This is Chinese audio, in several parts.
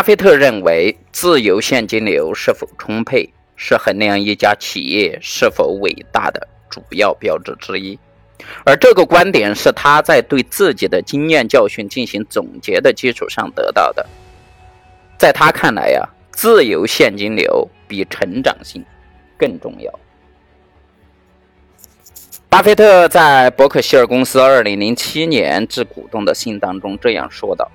巴菲特认为，自由现金流是否充沛，是衡量一家企业是否伟大的主要标志之一。而这个观点是他在对自己的经验教训进行总结的基础上得到的。在他看来呀，自由现金流比成长性更重要。巴菲特在伯克希尔公司2007年致股东的信当中这样说道：“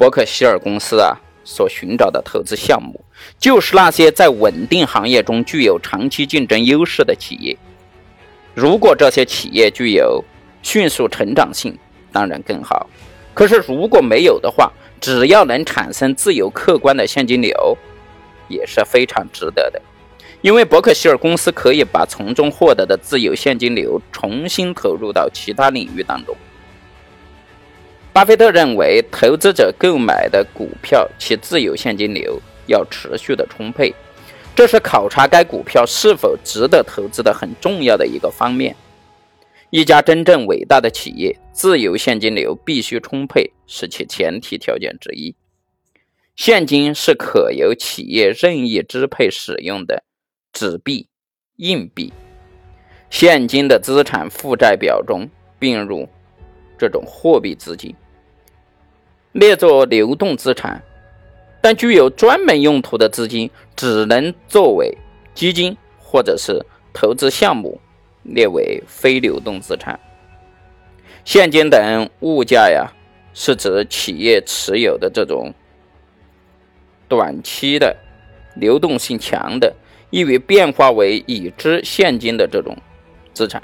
伯克希尔公司啊，所寻找的投资项目，就是那些在稳定行业中具有长期竞争优势的企业。如果这些企业具有迅速成长性，当然更好。可是如果没有的话，只要能产生自由客观的现金流，也是非常值得的。”因为伯克希尔公司可以把从中获得的自由现金流重新投入到其他领域当中。巴菲特认为，投资者购买的股票其自由现金流要持续的充沛，这是考察该股票是否值得投资的很重要的一个方面。一家真正伟大的企业，自由现金流必须充沛，是其前提条件之一。现金是可由企业任意支配使用的。纸币、硬币、现金的资产负债表中并入这种货币资金，列作流动资产；但具有专门用途的资金只能作为基金或者是投资项目，列为非流动资产。现金等物价呀，是指企业持有的这种短期的、流动性强的。易于变化为已知现金的这种资产，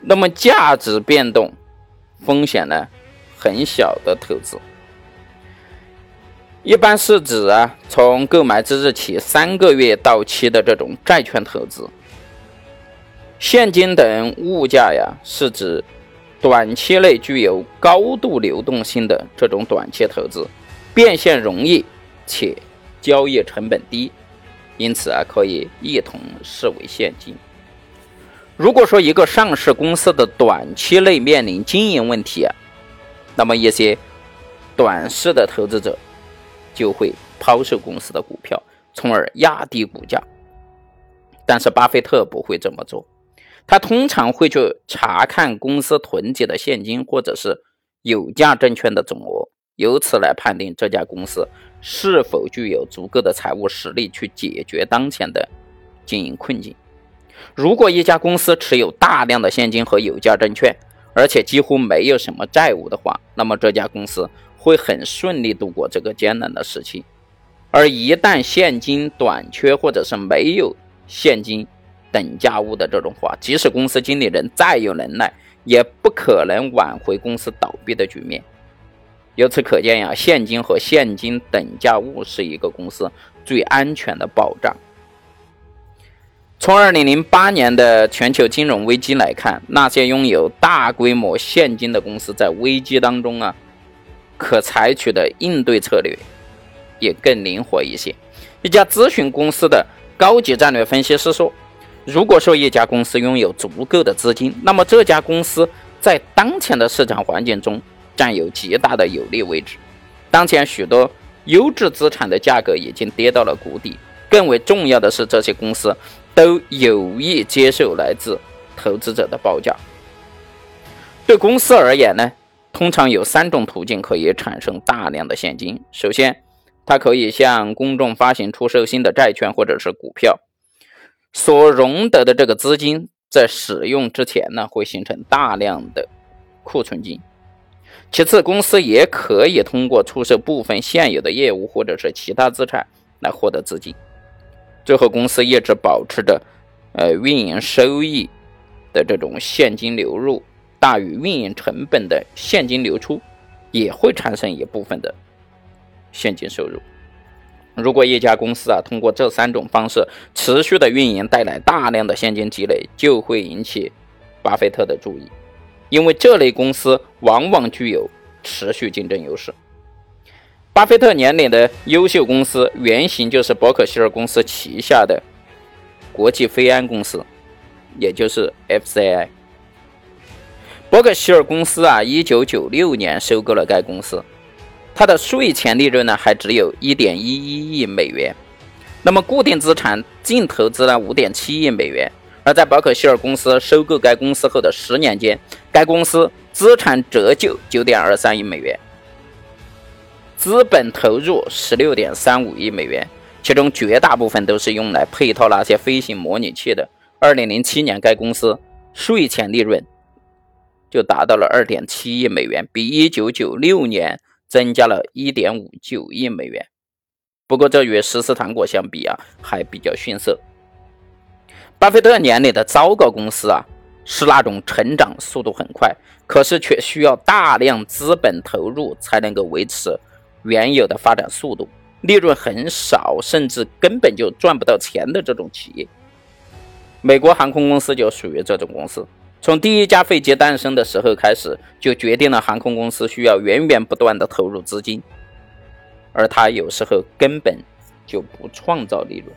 那么价值变动风险呢很小的投资，一般是指啊从购买之日起三个月到期的这种债券投资。现金等物价呀是指短期内具有高度流动性的这种短期投资，变现容易且交易成本低。因此啊，可以一同视为现金。如果说一个上市公司的短期内面临经营问题，那么一些短视的投资者就会抛售公司的股票，从而压低股价。但是巴菲特不会这么做，他通常会去查看公司囤积的现金或者是有价证券的总额，由此来判定这家公司。是否具有足够的财务实力去解决当前的经营困境？如果一家公司持有大量的现金和有价证券，而且几乎没有什么债务的话，那么这家公司会很顺利度过这个艰难的时期。而一旦现金短缺或者是没有现金等价物的这种话，即使公司经理人再有能耐，也不可能挽回公司倒闭的局面。由此可见呀，现金和现金等价物是一个公司最安全的保障。从2008年的全球金融危机来看，那些拥有大规模现金的公司在危机当中啊，可采取的应对策略也更灵活一些。一家咨询公司的高级战略分析师说：“如果说一家公司拥有足够的资金，那么这家公司在当前的市场环境中。”占有极大的有利位置。当前许多优质资产的价格已经跌到了谷底。更为重要的是，这些公司都有意接受来自投资者的报价。对公司而言呢，通常有三种途径可以产生大量的现金。首先，它可以向公众发行出售新的债券或者是股票，所融得的这个资金在使用之前呢，会形成大量的库存金。其次，公司也可以通过出售部分现有的业务或者是其他资产来获得资金。最后，公司一直保持着，呃，运营收益的这种现金流入大于运营成本的现金流出，也会产生一部分的现金收入。如果一家公司啊通过这三种方式持续的运营，带来大量的现金积累，就会引起巴菲特的注意。因为这类公司往往具有持续竞争优势。巴菲特眼里的优秀公司原型就是伯克希尔公司旗下的国际飞安公司，也就是 FCI。伯克希尔公司啊，一九九六年收购了该公司，它它的税前利润呢还只有一点一一亿美元。那么固定资产净投资呢五点七亿美元。而在伯克希尔公司收购该公司后的十年间，该公司资产折旧九点二三亿美元，资本投入十六点三五亿美元，其中绝大部分都是用来配套那些飞行模拟器的。二零零七年，该公司税前利润就达到了二点七亿美元，比一九九六年增加了一点五九亿美元。不过，这与十斯糖果相比啊，还比较逊色。巴菲特眼里的糟糕公司啊，是那种成长速度很快，可是却需要大量资本投入才能够维持原有的发展速度，利润很少，甚至根本就赚不到钱的这种企业。美国航空公司就属于这种公司，从第一架飞机诞生的时候开始，就决定了航空公司需要源源不断的投入资金，而它有时候根本就不创造利润。